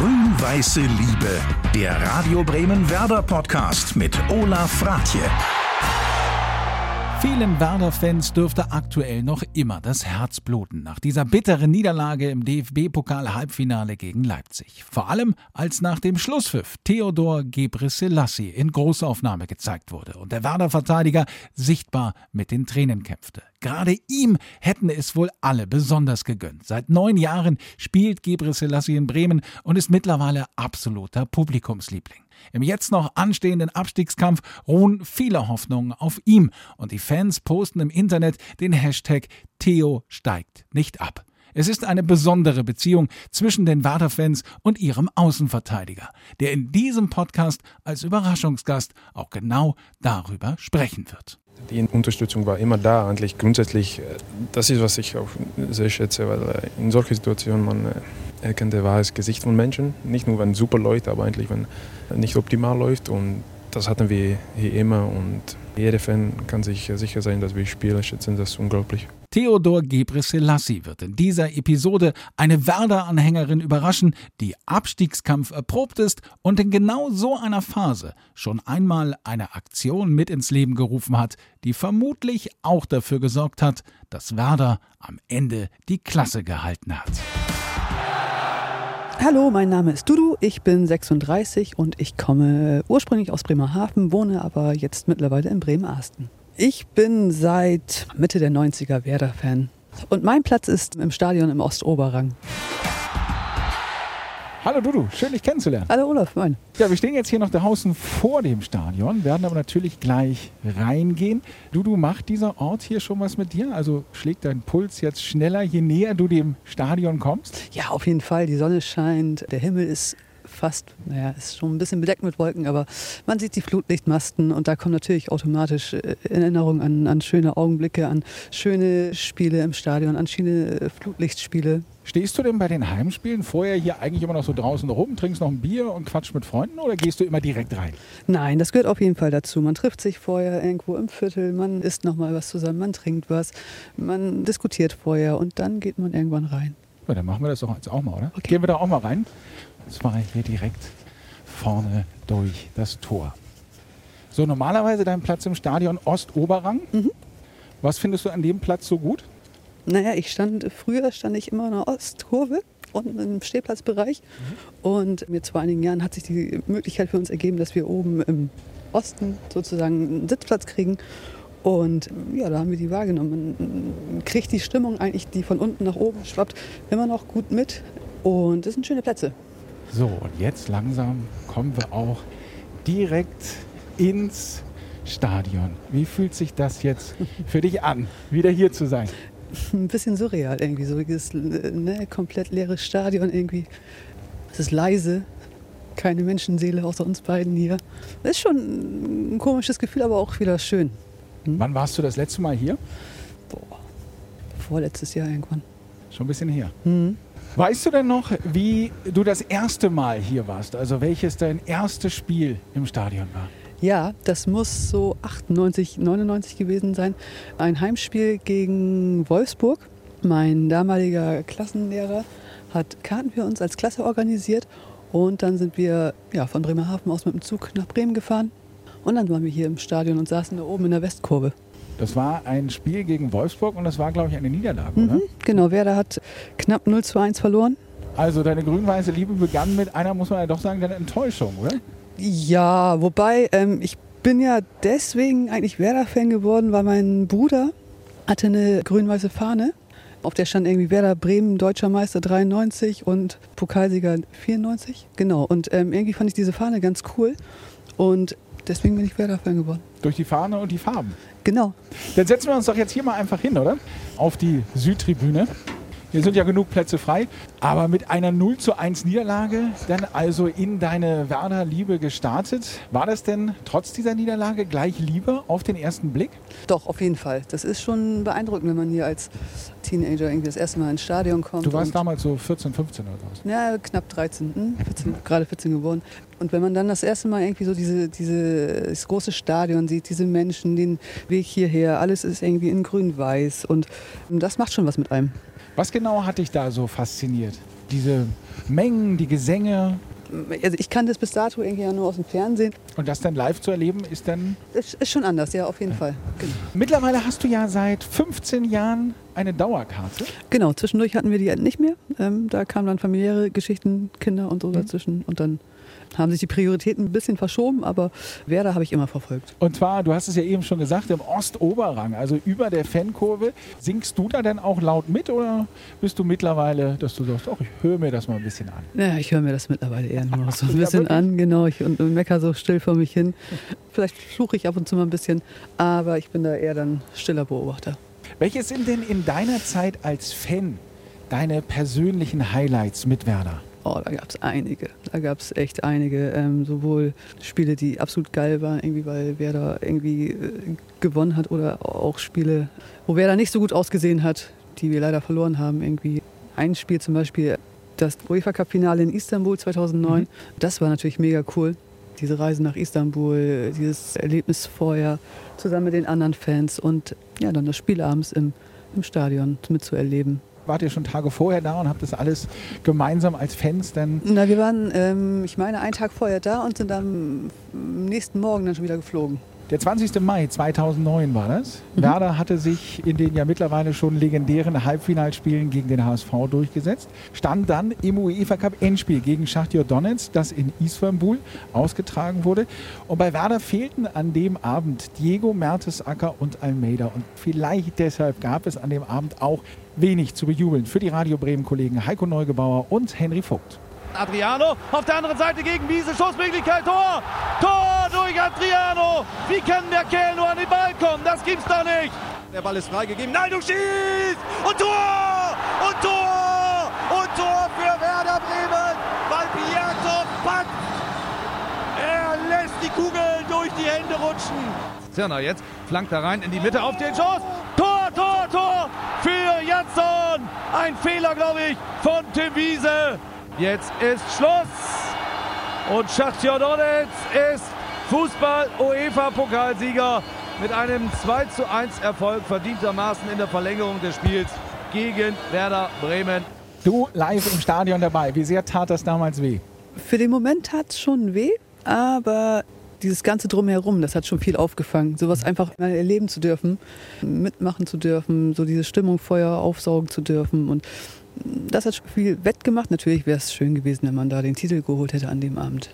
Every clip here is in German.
Grün-Weiße Liebe, der Radio Bremen Werder Podcast mit Olaf Fratje. Vielen Werder-Fans dürfte aktuell noch immer das Herz bluten nach dieser bitteren Niederlage im DFB-Pokal-Halbfinale gegen Leipzig. Vor allem, als nach dem Schlusspfiff Theodor Gebrselassie in Großaufnahme gezeigt wurde und der Werder-Verteidiger sichtbar mit den Tränen kämpfte. Gerade ihm hätten es wohl alle besonders gegönnt. Seit neun Jahren spielt Gebrselassie in Bremen und ist mittlerweile absoluter Publikumsliebling. Im jetzt noch anstehenden Abstiegskampf ruhen viele Hoffnungen auf ihm und die Fans posten im Internet den Hashtag Theo steigt nicht ab. Es ist eine besondere Beziehung zwischen den Werder-Fans und ihrem Außenverteidiger, der in diesem Podcast als Überraschungsgast auch genau darüber sprechen wird. Die Unterstützung war immer da, eigentlich grundsätzlich. Äh, das ist, was ich auch sehr schätze, weil äh, in solchen Situationen man erkennt der wahres Gesicht von Menschen. Nicht nur, wenn super läuft, aber eigentlich, wenn nicht optimal läuft. Und das hatten wir hier immer. Und jeder Fan kann sich sicher sein, dass wir Spieler schätzen das unglaublich. Theodor Gebrselassie wird in dieser Episode eine Werder-Anhängerin überraschen, die Abstiegskampf erprobt ist und in genau so einer Phase schon einmal eine Aktion mit ins Leben gerufen hat, die vermutlich auch dafür gesorgt hat, dass Werder am Ende die Klasse gehalten hat. Hallo, mein Name ist Dudu, ich bin 36 und ich komme ursprünglich aus Bremerhaven, wohne aber jetzt mittlerweile in Bremen-Asten. Ich bin seit Mitte der 90er Werder-Fan und mein Platz ist im Stadion im Ostoberrang. Hallo Dudu, schön dich kennenzulernen. Hallo Olaf, moin. Ja, wir stehen jetzt hier noch draußen vor dem Stadion, werden aber natürlich gleich reingehen. Dudu, macht dieser Ort hier schon was mit dir? Also schlägt dein Puls jetzt schneller, je näher du dem Stadion kommst? Ja, auf jeden Fall. Die Sonne scheint, der Himmel ist fast, naja, ist schon ein bisschen bedeckt mit Wolken, aber man sieht die Flutlichtmasten und da kommen natürlich automatisch äh, Erinnerungen an, an schöne Augenblicke, an schöne Spiele im Stadion, an schöne äh, Flutlichtspiele. Stehst du denn bei den Heimspielen vorher hier eigentlich immer noch so draußen rum, trinkst noch ein Bier und quatsch mit Freunden oder gehst du immer direkt rein? Nein, das gehört auf jeden Fall dazu. Man trifft sich vorher irgendwo im Viertel, man isst noch mal was zusammen, man trinkt was, man diskutiert vorher und dann geht man irgendwann rein. Ja, dann machen wir das doch jetzt auch mal, oder? Okay. Gehen wir da auch mal rein. Und zwar hier direkt vorne durch das Tor. So, normalerweise dein Platz im Stadion Ostoberrang. Mhm. Was findest du an dem Platz so gut? Naja, ich stand, früher stand ich immer in der Ostkurve unten im Stehplatzbereich. Mhm. Und jetzt vor einigen Jahren hat sich die Möglichkeit für uns ergeben, dass wir oben im Osten sozusagen einen Sitzplatz kriegen. Und ja, da haben wir die wahrgenommen. Man kriegt die Stimmung eigentlich, die von unten nach oben schwappt, immer noch gut mit. Und das sind schöne Plätze. So, und jetzt langsam kommen wir auch direkt ins Stadion. Wie fühlt sich das jetzt für dich an, wieder hier zu sein? Ein bisschen surreal irgendwie, so dieses ne, komplett leeres Stadion irgendwie. Es ist leise, keine Menschenseele außer uns beiden hier. Das ist schon ein komisches Gefühl, aber auch wieder schön. Hm? Wann warst du das letzte Mal hier? Boah, vorletztes Jahr irgendwann. Schon ein bisschen her. Mhm. Weißt du denn noch, wie du das erste Mal hier warst? Also welches dein erstes Spiel im Stadion war? Ja, das muss so 98, 99 gewesen sein. Ein Heimspiel gegen Wolfsburg. Mein damaliger Klassenlehrer hat Karten für uns als Klasse organisiert und dann sind wir ja, von Bremerhaven aus mit dem Zug nach Bremen gefahren und dann waren wir hier im Stadion und saßen da oben in der Westkurve. Das war ein Spiel gegen Wolfsburg und das war, glaube ich, eine Niederlage, mhm, oder? Genau, Werder hat knapp 0 zu 1 verloren. Also deine grün-weiße Liebe begann mit einer, muss man ja doch sagen, deiner Enttäuschung, oder? Ja, wobei ähm, ich bin ja deswegen eigentlich Werder-Fan geworden, weil mein Bruder hatte eine grün-weiße Fahne. Auf der stand irgendwie Werder Bremen, Deutscher Meister 93 und Pokalsieger 94. Genau, und ähm, irgendwie fand ich diese Fahne ganz cool. Und deswegen bin ich Werder-Fan geworden. Durch die Fahne und die Farben? Genau. Dann setzen wir uns doch jetzt hier mal einfach hin, oder? Auf die Südtribüne. Hier sind ja genug Plätze frei. Aber mit einer 0 zu 1 Niederlage dann also in deine Werder-Liebe gestartet. War das denn trotz dieser Niederlage gleich Liebe auf den ersten Blick? Doch, auf jeden Fall. Das ist schon beeindruckend, wenn man hier als Teenager irgendwie das erste Mal ins Stadion kommt. Du warst damals so 14, 15 oder was? Ja, knapp 13, hm? 14, gerade 14 geworden. Und wenn man dann das erste Mal irgendwie so diese, diese, das große Stadion sieht, diese Menschen, den Weg hierher, alles ist irgendwie in grün-weiß und das macht schon was mit einem. Was genau hat dich da so fasziniert? Diese Mengen, die Gesänge? Also ich kannte es bis dato irgendwie ja nur aus dem Fernsehen. Und das dann live zu erleben, ist dann. Ist, ist schon anders, ja, auf jeden Fall. Genau. Mittlerweile hast du ja seit 15 Jahren eine Dauerkarte. genau, zwischendurch hatten wir die halt nicht mehr. Ähm, da kamen dann familiäre Geschichten, Kinder und so dazwischen. Und dann haben sich die Prioritäten ein bisschen verschoben, aber Werder habe ich immer verfolgt. Und zwar, du hast es ja eben schon gesagt, im Ostoberrang, also über der Fankurve. Singst du da denn auch laut mit oder bist du mittlerweile, dass du sagst, ach, ich höre mir das mal ein bisschen an? Ja, ich höre mir das mittlerweile eher nur noch so ein Ja, bisschen wirklich? an, genau. Ich, und, und mecker so still vor mich hin. Vielleicht fluche ich ab und zu mal ein bisschen, aber ich bin da eher dann stiller Beobachter. Welche sind denn in deiner Zeit als Fan deine persönlichen Highlights mit Werder? Oh, da gab es einige. Da gab es echt einige. Ähm, sowohl Spiele, die absolut geil waren, irgendwie, weil Werder irgendwie äh, gewonnen hat, oder auch Spiele, wo Werder nicht so gut ausgesehen hat, die wir leider verloren haben. Irgendwie ein Spiel zum Beispiel, das UEFA Cup Finale in Istanbul 2009. Das war natürlich mega cool. Diese Reise nach Istanbul, dieses Erlebnis vorher zusammen mit den anderen Fans und ja, dann das Spiel abends im, im Stadion mitzuerleben. Wart ihr schon Tage vorher da und habt das alles gemeinsam als Fans dann? Na, wir waren, ähm, ich meine, einen Tag vorher da und sind am nächsten Morgen dann schon wieder geflogen. Der 20. Mai 2009 war das. Werder hatte sich in den ja mittlerweile schon legendären Halbfinalspielen gegen den HSV durchgesetzt, stand dann im UEFA Cup Endspiel gegen Schachtyor Donetsk, das in Istanbul ausgetragen wurde. Und bei Werder fehlten an dem Abend Diego Mertesacker und Almeida. Und vielleicht deshalb gab es an dem Abend auch wenig zu bejubeln für die Radio Bremen Kollegen Heiko Neugebauer und Henry Vogt. Adriano auf der anderen Seite gegen Wiese, Schussmöglichkeit, Tor! Tor durch Adriano! Wie kann der Kerl nur an den Ball kommen? Das gibt's doch nicht! Der Ball ist freigegeben, Naldo schießt! Und Tor! Und Tor! Und Tor für Werder Bremen! Weil Piazzo packt! Er lässt die Kugel durch die Hände rutschen. Zirner jetzt flankt da rein in die Mitte auf den Schuss. Tor, Tor, Tor für Jansson. Ein Fehler, glaube ich, von Tim Wiese. Jetzt ist Schluss. Und Schachtyor Donetsk ist Fußball-UEFA-Pokalsieger mit einem 2 zu 1 Erfolg verdientermaßen in der Verlängerung des Spiels gegen Werder Bremen. Du live im Stadion dabei. Wie sehr tat das damals weh? Für den Moment tat es schon weh, aber dieses ganze Drumherum, das hat schon viel aufgefangen. Sowas einfach mal erleben zu dürfen, mitmachen zu dürfen, so diese Stimmung Feuer aufsaugen zu dürfen. Und das hat schon viel wettgemacht. Natürlich wäre es schön gewesen, wenn man da den Titel geholt hätte an dem Abend.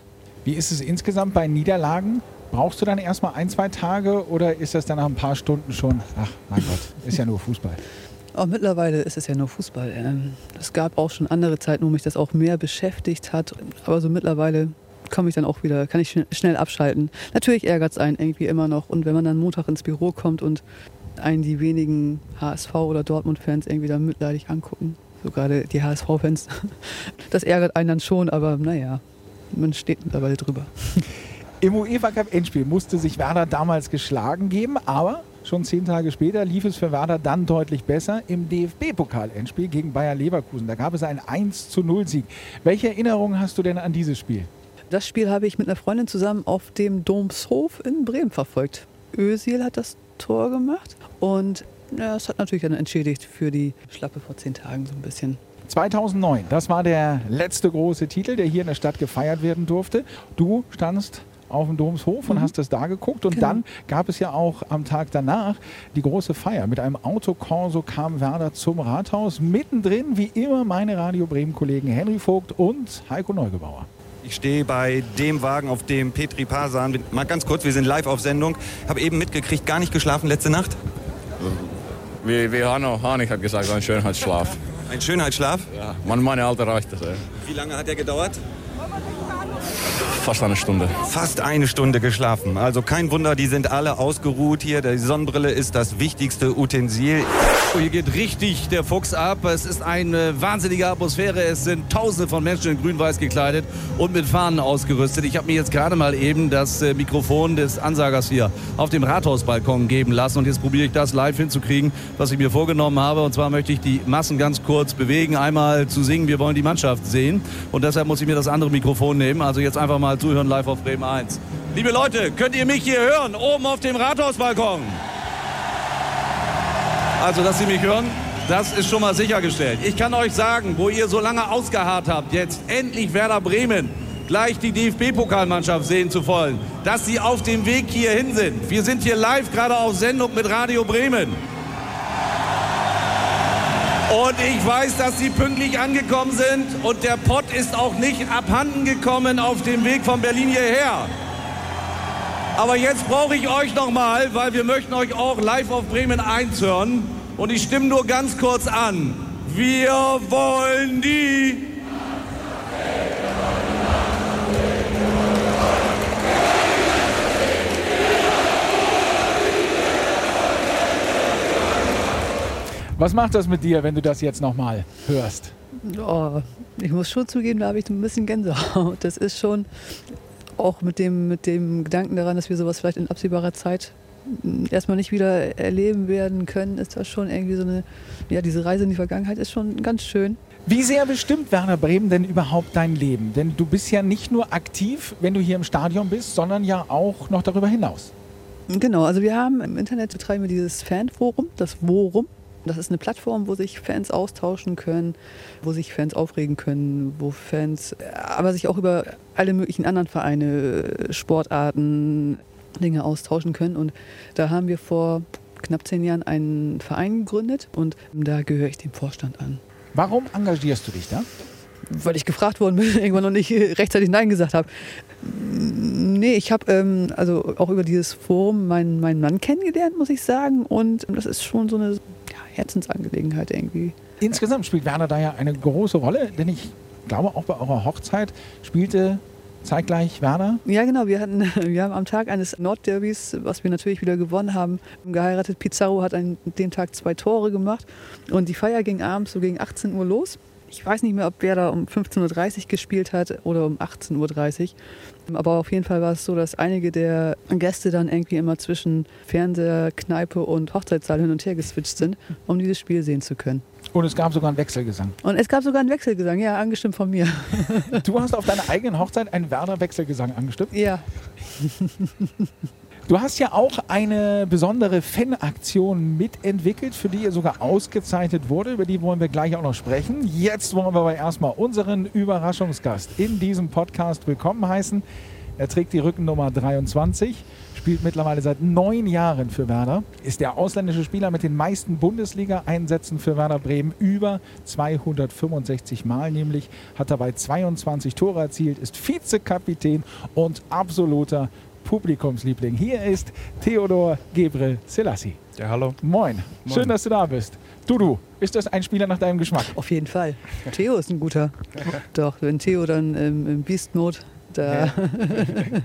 Wie ist es insgesamt bei Niederlagen? Brauchst du dann erstmal ein, zwei Tage oder ist das dann nach ein paar Stunden schon, ach mein Gott, ist ja nur Fußball. Auch mittlerweile ist es ja nur Fußball. Ähm, Es gab auch schon andere Zeiten, wo mich das auch mehr beschäftigt hat. Aber so mittlerweile komme ich dann auch wieder, kann ich schn- schnell abschalten. Natürlich ärgert es einen irgendwie immer noch. Und wenn man dann Montag ins Büro kommt und einen die wenigen HSV- oder Dortmund-Fans irgendwie dann mitleidig angucken, so gerade die HSV-Fans, das ärgert einen dann schon. Aber naja, man steht mittlerweile drüber. Im UEFA Cup Endspiel musste sich Werder damals geschlagen geben, aber schon zehn Tage später lief es für Werder dann deutlich besser im DFB-Pokal-Endspiel gegen Bayer Leverkusen. Da gab es einen 1 zu 0 Sieg. Welche Erinnerungen hast du denn an dieses Spiel? Das Spiel habe ich mit einer Freundin zusammen auf dem Domshof in Bremen verfolgt. Özil hat das Tor gemacht und ja, es hat natürlich dann entschädigt für die Schlappe vor zehn Tagen so ein bisschen. 2009, das war der letzte große Titel, der hier in der Stadt gefeiert werden durfte. Du standst auf dem Domshof und hast das da geguckt. Und Genau. dann gab es ja auch am Tag danach die große Feier. Mit einem Autokorso kam Werder zum Rathaus. Mittendrin, wie immer, meine Radio Bremen-Kollegen Henry Vogt und Heiko Neugebauer. Ich stehe bei dem Wagen, auf dem Petri Pasan. bin- Mal ganz kurz, wir sind live auf Sendung. Habe eben mitgekriegt, gar nicht geschlafen letzte Nacht. Wie, wie Hanno Hanig hat gesagt, ein Schönheitsschlaf. Ein Schönheitsschlaf. Ja, man, meine Alter reicht das. Ey. Wie lange hat er gedauert? Fast eine Stunde. Fast eine Stunde geschlafen. Also kein Wunder, die sind alle ausgeruht hier. Die Sonnenbrille ist das wichtigste Utensil. Hier geht richtig der Fuchs ab. Es ist eine wahnsinnige Atmosphäre. Es sind tausende von Menschen in grün-weiß gekleidet und mit Fahnen ausgerüstet. Ich habe mir jetzt gerade mal eben das äh, Mikrofon des Ansagers hier auf dem Rathausbalkon geben lassen. Und jetzt probiere ich das live hinzukriegen, was ich mir vorgenommen habe. Und zwar möchte ich die Massen ganz kurz bewegen. Einmal zu singen, wir wollen die Mannschaft sehen. Und deshalb muss ich mir das andere Mikrofon nehmen. Also jetzt einfach mal zuhören live auf Bremen 1. Liebe Leute, könnt ihr mich hier hören? Oben auf dem Rathausbalkon. Also, dass Sie mich hören. Das ist schon mal sichergestellt. Ich kann euch sagen, wo ihr so lange ausgeharrt habt, jetzt endlich Werder Bremen gleich die DFB-Pokalmannschaft sehen zu wollen, dass sie auf dem Weg hierhin sind. Wir sind hier live gerade auf Sendung mit Radio Bremen. Und ich weiß, dass sie pünktlich angekommen sind und der Pott ist auch nicht abhanden gekommen auf dem Weg von Berlin hierher. Aber jetzt brauche ich euch nochmal, weil wir möchten euch auch live auf Bremen 1 hören. Und ich stimme nur ganz kurz an. Wir wollen die Was macht das mit dir, wenn du das jetzt nochmal hörst? Oh, ich muss schon zugeben, da habe ich ein bisschen Gänsehaut. Das ist schon auch mit dem, mit dem Gedanken daran, dass wir sowas vielleicht in absehbarer Zeit erstmal nicht wieder erleben werden können, ist das schon irgendwie so eine, ja, diese Reise in die Vergangenheit ist schon ganz schön. Wie sehr bestimmt Werner Bremen denn überhaupt dein Leben? Denn du bist ja nicht nur aktiv, wenn du hier im Stadion bist, sondern ja auch noch darüber hinaus. Genau, also wir haben im Internet betreiben wir dieses Fanforum, das Worum. Das ist eine Plattform, wo sich Fans austauschen können, wo sich Fans aufregen können, wo Fans aber sich auch über alle möglichen anderen Vereine, Sportarten, Dinge austauschen können. Und da haben wir vor knapp zehn Jahren einen Verein gegründet und da gehöre ich dem Vorstand an. Warum engagierst du dich da? Weil ich gefragt worden bin, irgendwann noch nicht rechtzeitig Nein gesagt habe. Nee, ich habe ähm, also auch über dieses Forum meinen, meinen Mann kennengelernt, muss ich sagen. Und das ist schon so eine Herzensangelegenheit irgendwie. Insgesamt spielt Werner da ja eine große Rolle, denn ich glaube, auch bei eurer Hochzeit spielte zeitgleich Werner? Ja, genau. Wir, hatten, wir haben am Tag eines Nordderbys, was wir natürlich wieder gewonnen haben, geheiratet. Pizarro hat an dem Tag zwei Tore gemacht und die Feier ging abends so gegen 18 Uhr los. Ich weiß nicht mehr, ob Werder um 15.30 Uhr gespielt hat oder um 18.30 Uhr. Aber auf jeden Fall war es so, dass einige der Gäste dann irgendwie immer zwischen Fernseher, Kneipe und Hochzeitssaal hin und her geswitcht sind, um dieses Spiel sehen zu können. Und es gab sogar einen Wechselgesang. Und es gab sogar einen Wechselgesang, ja, angestimmt von mir. Du hast auf deiner eigenen Hochzeit einen Werder-Wechselgesang angestimmt? Ja. Du hast ja auch eine besondere Fanaktion mitentwickelt, für die ihr sogar ausgezeichnet wurde. Über die wollen wir gleich auch noch sprechen. Jetzt wollen wir aber erstmal unseren Überraschungsgast in diesem Podcast willkommen heißen. Er trägt die Rückennummer 23, spielt mittlerweile seit neun Jahren für Werder, ist der ausländische Spieler mit den meisten Bundesliga-Einsätzen für Werder Bremen, über 265 Mal nämlich, hat dabei 22 Tore erzielt, ist Vizekapitän und absoluter Publikumsliebling. Hier ist Theodor Gebre Selassie. Ja, hallo. Moin. Moin. Schön, dass du da bist. Dudu, ist das ein Spieler nach deinem Geschmack? Auf jeden Fall. Theo ist ein guter. Doch, wenn Theo dann ähm, im Beast Mode da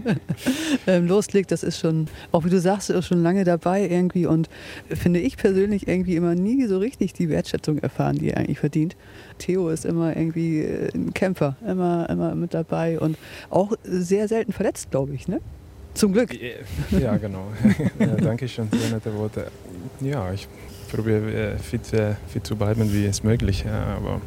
ähm, loslegt, das ist schon, auch wie du sagst, ist schon lange dabei irgendwie und finde ich persönlich irgendwie immer nie so richtig die Wertschätzung erfahren, die er eigentlich verdient. Theo ist immer irgendwie äh, ein Kämpfer, immer, immer mit dabei und auch sehr selten verletzt, glaube ich, ne? Zum Glück. Ja, genau. ja, danke schön, sehr nette Worte. Ja, ich probiere äh, fit, äh, fit zu bleiben, wie es möglich. Ja, aber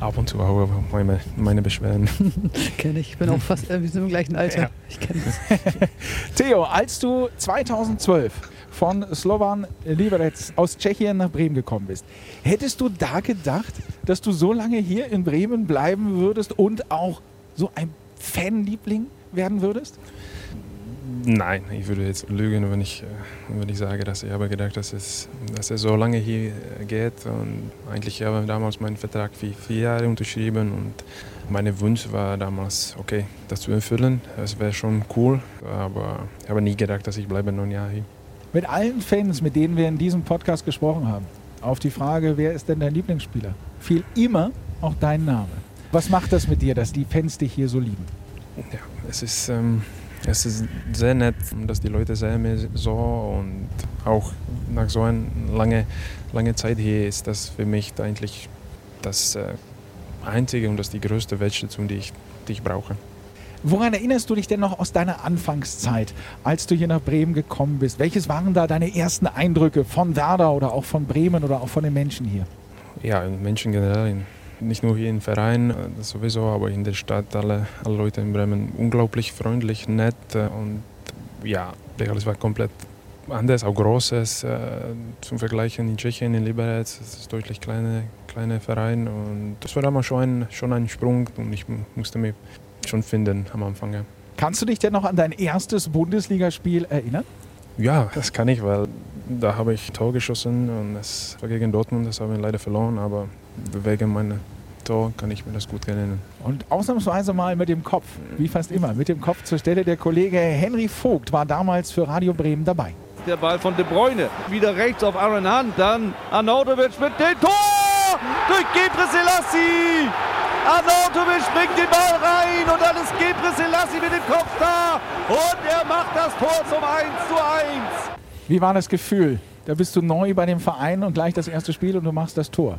ab und zu auch meine, meine Beschwerden. kenne ich. Ich bin auch fast, äh, wir sind im gleichen Alter. Ja. Ich kenne das. Theo, als du 2012 von Slovan Liberec aus Tschechien nach Bremen gekommen bist, hättest du da gedacht, dass du so lange hier in Bremen bleiben würdest und auch so ein Fanliebling werden würdest? Nein, ich würde jetzt lügen, wenn ich, wenn ich sage, dass ich habe gedacht, dass es, dass es so lange hier geht. Und eigentlich habe ich damals meinen Vertrag für vier Jahre unterschrieben und mein Wunsch war damals, okay, das zu erfüllen. Das wäre schon cool, aber ich habe nie gedacht, dass ich bleibe neun Jahre hier. Mit allen Fans, mit denen wir in diesem Podcast gesprochen haben, auf die Frage, wer ist denn dein Lieblingsspieler, fiel immer auch dein Name. Was macht das mit dir, dass die Fans dich hier so lieben? Ja, es ist, ähm, es ist sehr nett, dass die Leute sehen mich so und auch nach so einer lange, lange Zeit hier ist das für mich eigentlich das äh, Einzige und das die größte Wertschätzung, die ich, die ich brauche. Woran erinnerst du dich denn noch aus deiner Anfangszeit, als du hier nach Bremen gekommen bist? Welches waren da deine ersten Eindrücke von Werder oder auch von Bremen oder auch von den Menschen hier? Ja, Menschen generell, nicht nur hier im Verein das sowieso, aber in der Stadt, alle, alle Leute in Bremen unglaublich freundlich, nett äh, und ja, alles war komplett anders, auch Großes äh, zum Vergleichen in Tschechien, in Liberec. Das ist deutlich kleiner kleine Verein und das war damals schon ein, schon ein Sprung und ich musste mich schon finden am Anfang. Ja. Kannst du dich denn noch an dein erstes Bundesligaspiel erinnern? Ja, das kann ich, weil da habe ich Tor geschossen und das war gegen Dortmund, das haben wir leider verloren, aber wegen meiner Tor kann ich mir das gut erinnern. Und ausnahmsweise mal mit dem Kopf, wie fast immer, mit dem Kopf zur Stelle. Der Kollege Henry Vogt war damals für Radio Bremen dabei. Der Ball von De Bruyne, wieder rechts auf Aaron Hunt, dann Arnautovic mit dem Tor durch Gebre Selassie. Arnautovic bringt den Ball rein und dann ist Gebre Selassie mit dem Kopf da und er macht das Tor zum 1 zu 1. Wie war das Gefühl? Da bist du neu bei dem Verein und gleich das erste Spiel und du machst das Tor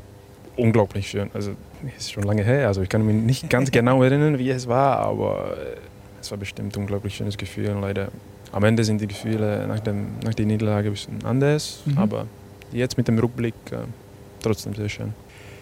unglaublich schön. Also es ist schon lange her, also ich kann mich nicht ganz genau erinnern, wie es war, aber äh, es war bestimmt ein unglaublich schönes Gefühl. Und leider am Ende sind die Gefühle nach, dem, nach der Niederlage ein bisschen anders, mhm. aber jetzt mit dem Rückblick äh, trotzdem sehr schön.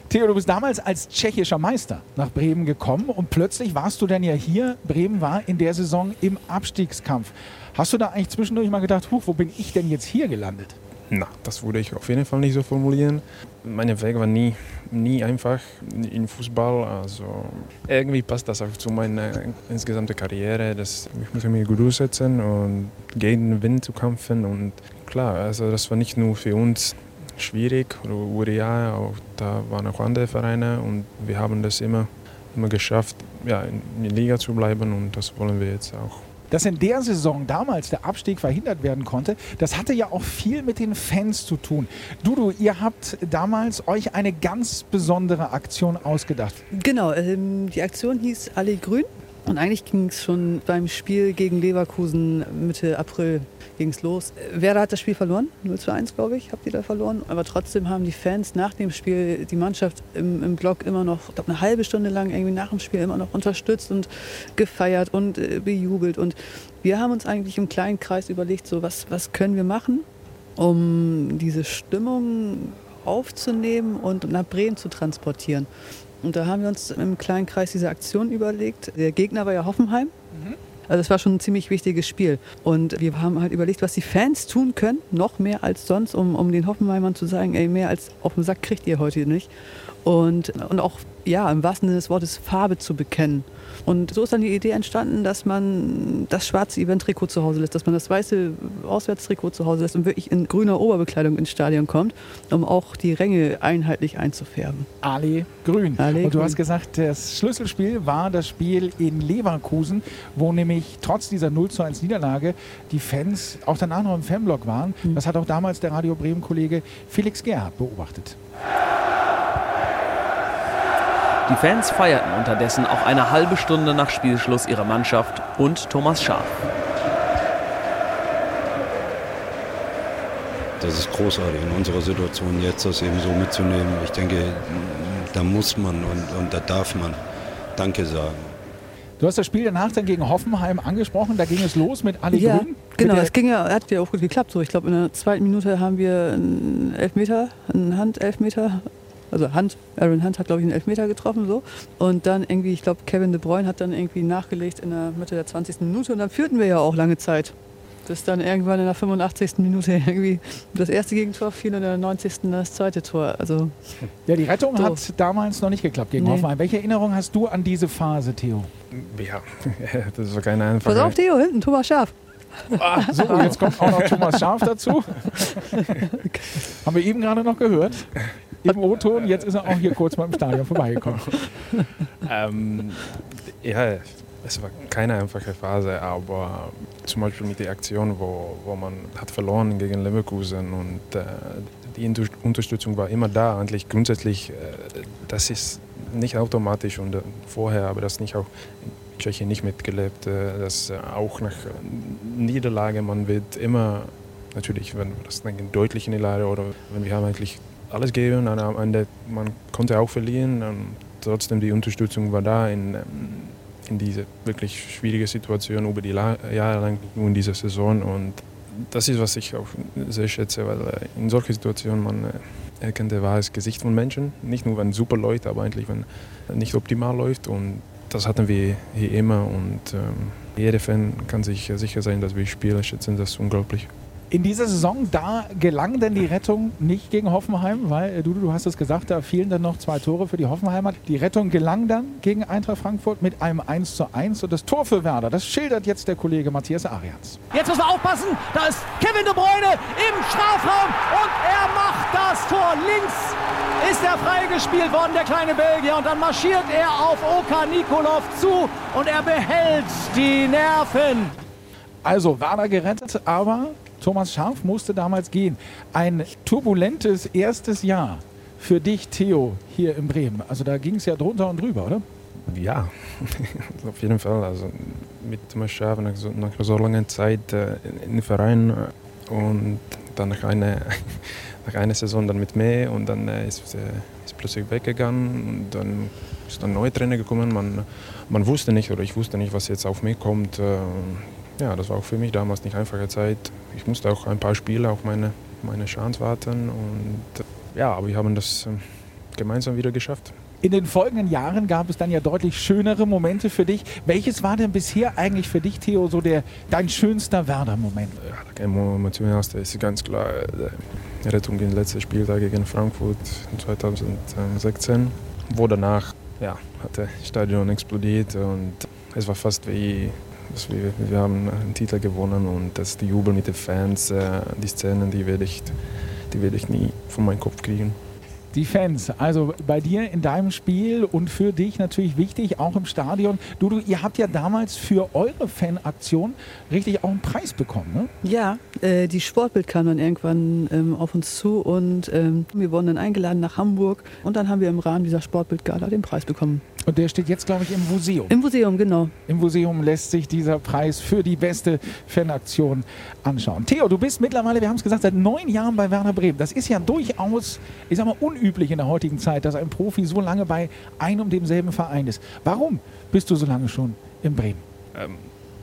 Theo, du bist damals als tschechischer Meister nach Bremen gekommen und plötzlich warst du dann ja hier. Bremen war in der Saison im Abstiegskampf. Hast du da eigentlich zwischendurch mal gedacht, wo bin ich denn jetzt hier gelandet? Na, das würde ich auf jeden Fall nicht so formulieren. Meine Weg war nie, nie einfach in Fußball. Also irgendwie passt das auch zu meiner insgesamten Karriere. Das, ich muss mich gut durchsetzen und gegen den Wind zu kämpfen. Und klar, also das war nicht nur für uns schwierig oder ja, auch da waren auch andere Vereine und wir haben das immer, immer geschafft, ja, in der Liga zu bleiben und das wollen wir jetzt auch dass in der Saison damals der Abstieg verhindert werden konnte, das hatte ja auch viel mit den Fans zu tun. Dudu, ihr habt damals euch eine ganz besondere Aktion ausgedacht. Genau, ähm, die Aktion hieß Alle Grün. Und eigentlich ging es schon beim Spiel gegen Leverkusen Mitte April ging es los. Werder hat das Spiel verloren, 0 zu 1, glaube ich, habt ihr da verloren. Aber trotzdem haben die Fans nach dem Spiel die Mannschaft im, im Block immer noch, ich glaube, eine halbe Stunde lang irgendwie nach dem Spiel immer noch unterstützt und gefeiert und äh, bejubelt. Und wir haben uns eigentlich im kleinen Kreis überlegt, so was, was können wir machen, um diese Stimmung aufzunehmen und nach Bremen zu transportieren. Und da haben wir uns im kleinen Kreis diese Aktion überlegt. Der Gegner war ja Hoffenheim. Mhm. Also es war schon ein ziemlich wichtiges Spiel. Und wir haben halt überlegt, was die Fans tun können, noch mehr als sonst, um, um den Hoffenheimern zu sagen, ey, mehr als auf den Sack kriegt ihr heute nicht. Und, und auch, ja, im wahrsten Sinne des Wortes Farbe zu bekennen. Und so ist dann die Idee entstanden, dass man das schwarze Event-Trikot zu Hause lässt, dass man das weiße Auswärtstrikot zu Hause lässt und wirklich in grüner Oberbekleidung ins Stadion kommt, um auch die Ränge einheitlich einzufärben. Ali Grün. Ali und du Grün. hast gesagt, das Schlüsselspiel war das Spiel in Leverkusen, wo nämlich trotz dieser 0 zu 1 Niederlage die Fans auch danach noch im Fanblock waren. Mhm. Das hat auch damals der Radio Bremen-Kollege Felix Gerhardt beobachtet. Die Fans feierten unterdessen auch eine halbe Stunde nach Spielschluss ihre Mannschaft und Thomas Schaaf. Das ist großartig in unserer Situation jetzt, das eben so mitzunehmen. Ich denke, da muss man und, und da darf man Danke sagen. Du hast das Spiel danach dann gegen Hoffenheim angesprochen. Da ging es los mit Ali ja, Grün. Genau, es ging ja, hat ja auch gut geklappt. So, ich glaube, in der zweiten Minute haben wir einen Elfmeter, einen Handelfmeter also Hunt, Aaron Hunt hat glaube ich einen Elfmeter getroffen so und dann irgendwie, ich glaube Kevin De Bruyne hat dann irgendwie nachgelegt in der Mitte der 20. Minute und dann führten wir ja auch lange Zeit. Bis dann irgendwann in der 85. Minute irgendwie das erste Gegentor fiel und in der 90. das zweite Tor. Also, ja, die Rettung so. hat damals noch nicht geklappt gegen nee. Hoffenheim. Welche Erinnerung hast du an diese Phase, Theo? Ja, das war keine einfache. Pass auf, Theo, hinten, Thomas Schaf. Ah, so, jetzt kommt auch noch Thomas Schaf dazu. Haben wir eben gerade noch gehört im O-Ton. Jetzt ist er auch hier kurz mal im Stadion vorbeigekommen. ähm, ja, es war keine einfache Phase, aber zum Beispiel mit der Aktion, wo, wo man hat verloren gegen Leverkusen und äh, die Unterstützung war immer da. Eigentlich grundsätzlich, äh, das ist nicht automatisch und äh, vorher, aber das nicht auch in Tschechien nicht mitgelebt, äh, dass auch nach Niederlage man wird immer natürlich, wenn das dann deutlich in die Lage oder wenn wir haben eigentlich alles geben und am Ende man konnte auch verlieren. Und trotzdem die Unterstützung war da in, ähm, in diese wirklich schwierige Situation über die Jahre lang, nur in dieser Saison. Und das ist, was ich auch sehr schätze, weil äh, in solchen Situationen man äh, erkennt das wahre Gesicht von Menschen. Nicht nur, wenn super läuft, aber eigentlich, wenn nicht optimal läuft. Und das hatten wir hier immer. Und ähm, jeder Fan kann sich sicher sein, dass wir Spieler schätzen das unglaublich. In dieser Saison, da gelang denn die Rettung nicht gegen Hoffenheim, weil, äh, du, du hast es gesagt, da fielen dann noch zwei Tore für die Hoffenheimer. Die Rettung gelang dann gegen Eintracht Frankfurt mit einem 1 zu 1 und das Tor für Werder, das schildert jetzt der Kollege Matthias Arians. Jetzt müssen wir aufpassen, da ist Kevin de Bruyne im Strafraum und er macht das Tor. Links ist er freigespielt worden, der kleine Belgier, und dann marschiert er auf Oka Nikolov zu und er behält die Nerven. Also Werder gerettet, aber Thomas Scharf musste damals gehen. Ein turbulentes erstes Jahr für dich, Theo, hier in Bremen. Also da ging es ja drunter und drüber, oder? Ja, auf jeden Fall. Also mit Thomas Scharf nach so, nach so langer Zeit äh, im Verein äh, und dann nach einer, nach einer Saison dann mit mir und dann äh, ist, äh, plötzlich weggegangen und dann ist ein neuer Trainer gekommen. Man, man wusste nicht oder ich wusste nicht, was jetzt auf mich kommt. Äh, ja, das war auch für mich damals nicht einfache Zeit. Ich musste auch ein paar Spiele auf meine, meine Chance warten. Und ja, aber wir haben das ähm, gemeinsam wieder geschafft. In den folgenden Jahren gab es dann ja deutlich schönere Momente für dich. Welches war denn bisher eigentlich für dich, Theo, so der, dein schönster Werder-Moment? Ja, der emotionalste ist ganz klar äh, die Rettung im letzten Spieltag gegen Frankfurt 2016, wo danach ja, hat das Stadion explodiert und es war fast wie wir, wir, haben einen Titel gewonnen und das die Jubel mit den Fans, äh, die Szenen, die werde ich, die werde ich nie von meinem Kopf kriegen. Die Fans, also bei dir in deinem Spiel und für dich natürlich wichtig, auch im Stadion. Du, du ihr habt ja damals für eure Fanaktion richtig auch einen Preis bekommen, ne? Ja, äh, die Sportbild kam dann irgendwann ähm, auf uns zu und ähm, wir wurden dann eingeladen nach Hamburg und dann haben wir im Rahmen dieser Sportbildgala den Preis bekommen. Und der steht jetzt, glaube ich, im Museum. Im Museum, genau. Im Museum lässt sich dieser Preis für die beste Fanaktion anschauen. Theo, du bist mittlerweile, wir haben es gesagt, seit neun Jahren bei Werder Bremen. Das ist ja durchaus, ich sag mal, unüblich in der heutigen Zeit, dass ein Profi so lange bei einem und demselben Verein ist. Warum bist du so lange schon in Bremen? Ähm.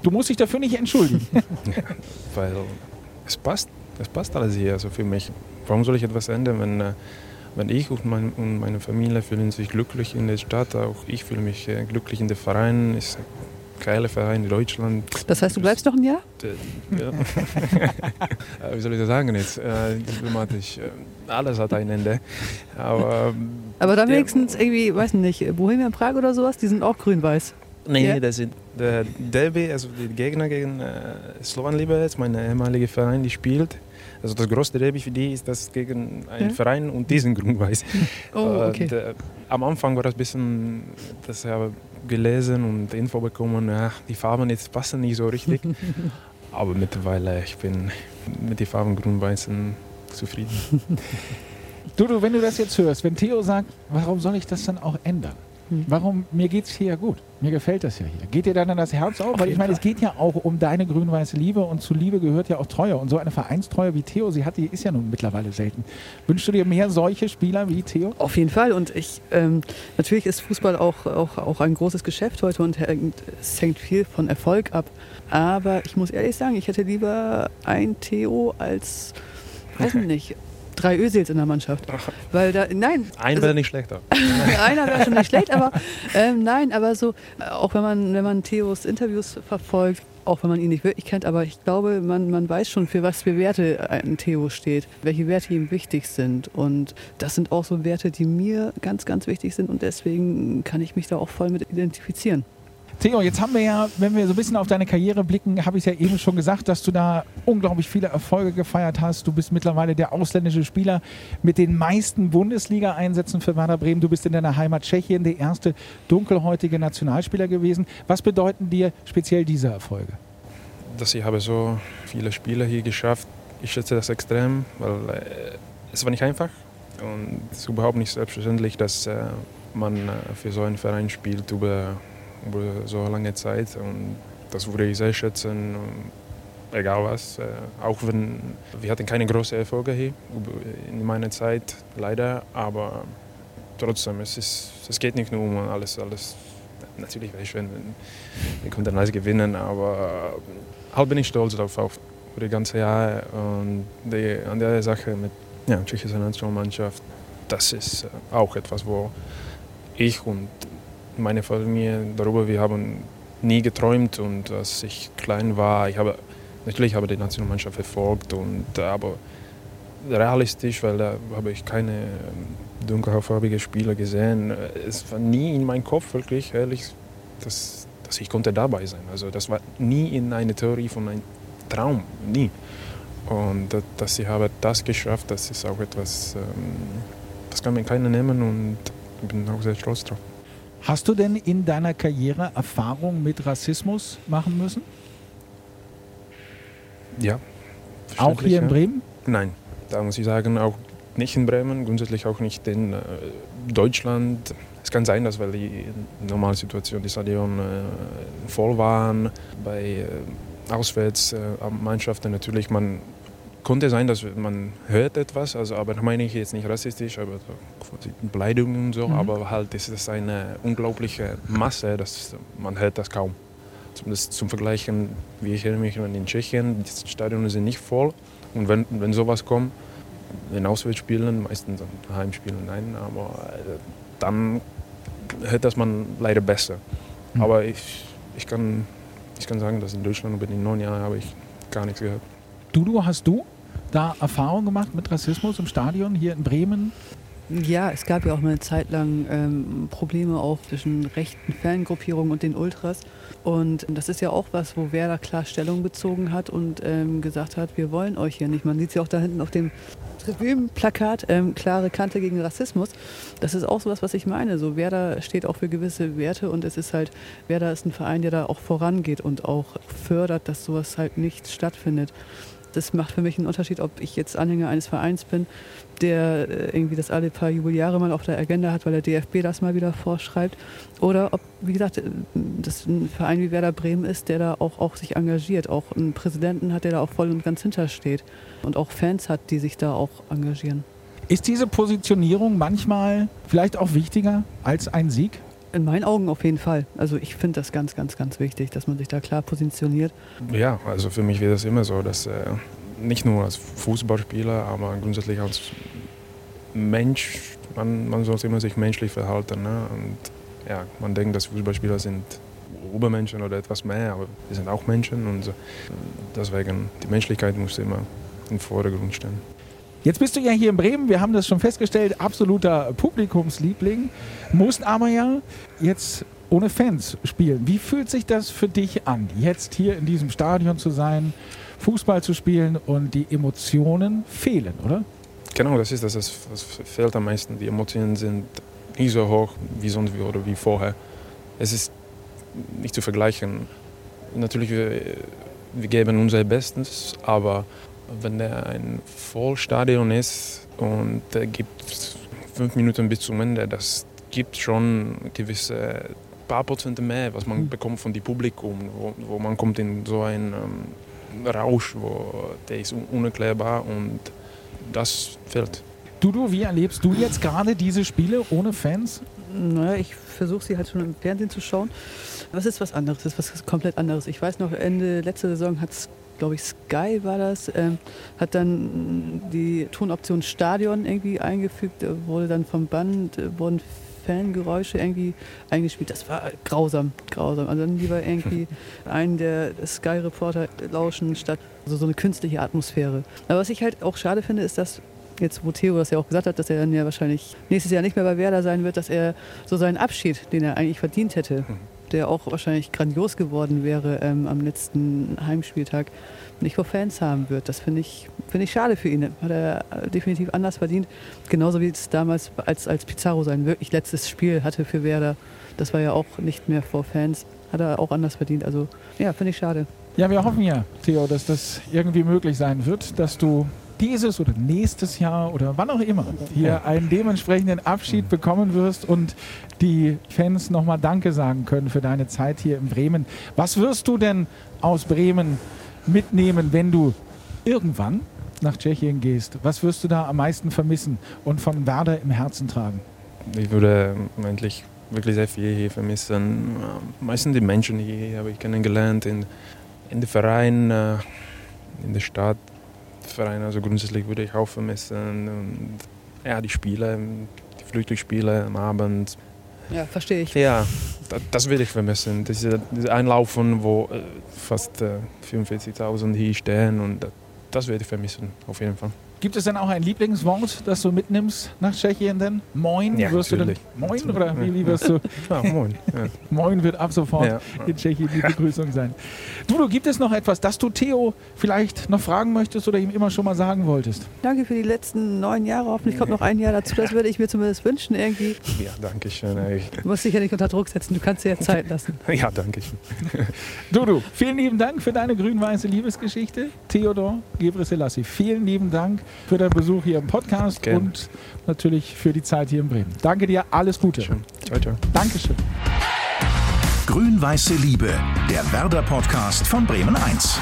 Du musst dich dafür nicht entschuldigen. Weil es passt, es passt alles hier, also für mich. Warum soll ich etwas ändern, wenn äh, wenn ich und, mein, und, meine Familie fühlen sich glücklich in der Stadt, auch ich fühle mich äh, glücklich in der Verein. Ist geiler Verein in Deutschland. Das heißt, du bleibst noch ein Jahr? Ja. Wie soll ich das sagen jetzt? Äh, diplomatisch. Äh, alles hat ein Ende. Aber, Aber dann wenigstens irgendwie, weiß nicht, Bohemian Prag oder sowas, die sind auch grün-weiß. Nee, ja. das sind der Derby, also die Gegner gegen äh, Slovan Liberec, mein ehemaliger Verein, die spielt. Also das größte Derby für die ist das gegen einen ja? Verein und diesen Grünweiß. Oh, okay. Und, äh, am Anfang war das ein bisschen, das habe gelesen und Info bekommen, ja, die Farben jetzt passen nicht so richtig. Aber mittlerweile, ich bin mit den Farben grün-weißen zufrieden. du, du, wenn du das jetzt hörst, wenn Theo sagt, warum soll ich das dann auch ändern? Hm. Warum, mir geht es hier ja gut. Mir gefällt das ja hier. Geht dir dann an das Herz auf? auf Weil ich meine, es geht ja auch um deine grün-weiße Liebe und zu Liebe gehört ja auch Treue. Und so eine Vereinstreue wie Theo sie hat, die ist ja nun mittlerweile selten. Wünschst du dir mehr solche Spieler wie Theo? Auf jeden Fall. Und ich, ähm, natürlich ist Fußball auch, auch, auch ein großes Geschäft heute und es hängt viel von Erfolg ab. Aber ich muss ehrlich sagen, ich hätte lieber ein Theo als, weiß nicht, drei Ösels in der Mannschaft. Weil da, nein. Einer also, wäre nicht schlechter. einer wäre schon nicht schlecht, aber ähm, nein, aber so, auch wenn man, wenn man Theos Interviews verfolgt, auch wenn man ihn nicht wirklich kennt, aber ich glaube, man, man weiß schon, für was für Werte ein Theo steht, welche Werte ihm wichtig sind. Und das sind auch so Werte, die mir ganz, ganz wichtig sind und deswegen kann ich mich da auch voll mit identifizieren. Theo, jetzt haben wir ja, wenn wir so ein bisschen auf deine Karriere blicken, habe ich ja eben schon gesagt, dass du da unglaublich viele Erfolge gefeiert hast. Du bist mittlerweile der ausländische Spieler mit den meisten Bundesliga-Einsätzen für Werder Bremen. Du bist in deiner Heimat Tschechien der erste dunkelhäutige Nationalspieler gewesen. Was bedeuten dir speziell diese Erfolge? Dass ich habe so viele Spiele hier geschafft. Ich schätze das extrem, weil äh, es war nicht einfach und es ist überhaupt nicht selbstverständlich, dass äh, man äh, für so einen Verein spielt über über so lange Zeit. Und das würde ich sehr schätzen, egal was. Äh, auch wenn wir hatten keine großen Erfolge hier in meiner Zeit, leider. Aber trotzdem, es, ist, es geht nicht nur um alles, alles. Natürlich wäre ich schön, wenn wir könnten alles gewinnen, aber halt bin ich stolz darauf, auf die ganze Jahre. Und die, an der Sache mit ja, tschechischer Nationalmannschaft, das ist äh, auch etwas, wo ich und meine Familie darüber, wir haben nie geträumt und als ich klein war, ich habe natürlich habe die Nationalmannschaft verfolgt, und, aber realistisch, weil da habe ich keine ähm, dunkelhaarfarbige Spieler gesehen. Es war nie in meinem Kopf wirklich, ehrlich, dass, dass ich konnte dabei sein. Also das war nie in einer Theorie von einem Traum, nie. Und dass ich habe das geschafft, das ist auch etwas, ähm, das kann mir keiner nehmen und ich bin auch sehr stolz drauf. Hast du denn in deiner Karriere Erfahrung mit Rassismus machen müssen? Ja. Auch hier in Bremen? Nein, da muss ich sagen, auch nicht in Bremen, grundsätzlich auch nicht in äh, Deutschland. Es kann sein, dass weil die normale Situation, die Stadion äh, voll waren, bei äh, Auswärtsmannschaften äh, natürlich, man konnte sein, dass man hört etwas, also, aber das meine ich jetzt nicht rassistisch, aber so Beleidigungen und so, mhm. aber halt ist es eine unglaubliche Masse, dass man hört das kaum. Zumindest zum Vergleichen, wie ich erinnere mich in Tschechien, die Stadien sind nicht voll und wenn, wenn sowas kommt, in Auswärtsspielen, meistens Heimspielen, nein, aber äh, dann hört das man leider besser. Mhm. Aber ich, ich, kann, ich kann sagen, dass in Deutschland in den neun Jahren habe ich gar nichts gehört. Dudu, hast du da Erfahrung gemacht mit Rassismus im Stadion hier in Bremen? Ja, es gab ja auch mal eine Zeit lang ähm, Probleme auch zwischen rechten Fangruppierungen und den Ultras. Und das ist ja auch was, wo Werder klar Stellung bezogen hat und ähm, gesagt hat, wir wollen euch hier nicht. Man sieht es ja auch da hinten auf dem Tribünenplakat, ähm, klare Kante gegen Rassismus. Das ist auch so was, was ich meine. So Werder steht auch für gewisse Werte und es ist halt, Werder ist ein Verein, der da auch vorangeht und auch fördert, dass sowas halt nicht stattfindet. Das macht für mich einen Unterschied, ob ich jetzt Anhänger eines Vereins bin, der äh, irgendwie das alle paar Jubeljahre mal auf der Agenda hat, weil der DFB das mal wieder vorschreibt. Oder ob, wie gesagt, äh, das ein Verein wie Werder Bremen ist, der da auch, auch sich engagiert, auch einen Präsidenten hat, der da auch voll und ganz hintersteht und auch Fans hat, die sich da auch engagieren. Ist diese Positionierung manchmal vielleicht auch wichtiger als ein Sieg? In meinen Augen auf jeden Fall. Also ich finde das ganz, ganz, ganz wichtig, dass man sich da klar positioniert. Ja, also für mich wäre das immer so, dass äh, nicht nur als Fußballspieler, aber grundsätzlich als Mensch, man, man sollte immer sich menschlich verhalten. Ne? Und ja, man denkt, dass Fußballspieler sind Obermenschen oder etwas mehr, aber wir sind auch Menschen und deswegen die Menschlichkeit muss immer im Vordergrund stehen. Jetzt bist du ja hier in Bremen, wir haben das schon festgestellt, absoluter Publikumsliebling, musst aber ja jetzt ohne Fans spielen. Wie fühlt sich das für dich an, jetzt hier in diesem Stadion zu sein, Fußball zu spielen und die Emotionen fehlen, oder? Genau, das ist das, was fehlt am meisten. Die Emotionen sind nicht so hoch wie sonst oder wie vorher. Es ist nicht zu vergleichen. Natürlich, wir, wir geben unser Bestes, aber wenn der ein Vollstadion ist und der gibt fünf Minuten bis zum Ende, das gibt schon gewisse paar Prozent mehr, was man mhm. bekommt von dem Publikum, wo, wo man kommt in so einen ähm, Rausch, wo der ist unerklärbar und das fehlt. Dudu, wie erlebst du jetzt gerade diese Spiele ohne Fans? Naja, ich versuche sie halt schon im Fernsehen zu schauen. Was ist was anderes? Das ist was komplett anderes. Ich weiß noch, Ende letzter Saison hat es glaube ich, Sky war das, ähm, hat dann die Tonoption Stadion irgendwie eingefügt, wurde dann vom Band, äh, wurden Fangeräusche irgendwie eingespielt. Das war grausam, grausam. Also dann lieber irgendwie einen der Sky-Reporter lauschen, statt so, so eine künstliche Atmosphäre. Aber was ich halt auch schade finde, ist, dass jetzt wo Theo das ja auch gesagt hat, dass er dann ja wahrscheinlich nächstes Jahr nicht mehr bei Werder sein wird, dass er so seinen Abschied, den er eigentlich verdient hätte, mhm der auch wahrscheinlich grandios geworden wäre ähm, am letzten Heimspieltag, nicht vor Fans haben wird. Das finde ich, find ich schade für ihn. Hat er definitiv anders verdient. Genauso wie es damals als, als Pizarro sein wirklich letztes Spiel hatte für Werder. Das war ja auch nicht mehr vor Fans. Hat er auch anders verdient. Also ja, finde ich schade. Ja, wir hoffen ja, Theo, dass das irgendwie möglich sein wird, dass du dieses oder nächstes Jahr oder wann auch immer hier einen dementsprechenden Abschied bekommen wirst und die Fans nochmal Danke sagen können für deine Zeit hier in Bremen. Was wirst du denn aus Bremen mitnehmen, wenn du irgendwann nach Tschechien gehst? Was wirst du da am meisten vermissen und von Werder im Herzen tragen? Ich würde eigentlich wirklich sehr viel hier vermissen. Meistens die Menschen hier habe ich kennengelernt, in, in den Vereinen, äh, in der Stadt. Verein, also grundsätzlich würde ich auch vermissen. Und ja, die Spiele, die Flüchtlingsspiele am Abend, Ja, verstehe ich. Ja, das, will ich vermissen. Diese, diese Einlaufen, wo äh, fast äh, 44.000 hier stehen und das, das werde ich vermissen, auf jeden Fall. Gibt es denn auch ein Lieblingswort, das du mitnimmst nach Tschechien denn? Moin? Ja, wirst du denn, natürlich. Moin oder wie, wie wirst du? Ja, moin. Ja. Moin wird ab sofort Ja. in Tschechien die Begrüßung sein. Dudu, gibt es noch etwas, das du Theo vielleicht noch fragen möchtest oder ihm immer schon mal sagen wolltest? Danke für die letzten neun Jahre. Hoffentlich kommt noch ein Jahr dazu. Das würde ich mir zumindest wünschen irgendwie. ja, danke schön. ey. Du musst dich ja nicht unter Druck setzen. Du kannst dir ja Zeit lassen. Ja, danke schön. Dudu, vielen lieben Dank für deine grün-weiße Liebesgeschichte. Theodor Gebrselassie, vielen lieben Dank für deinen Besuch hier im Podcast Gerne. und natürlich für die Zeit hier in Bremen. Danke dir, alles Gute. Ciao, ciao. Dankeschön. Grün-Weiße Liebe, der Werder-Podcast von Bremen 1.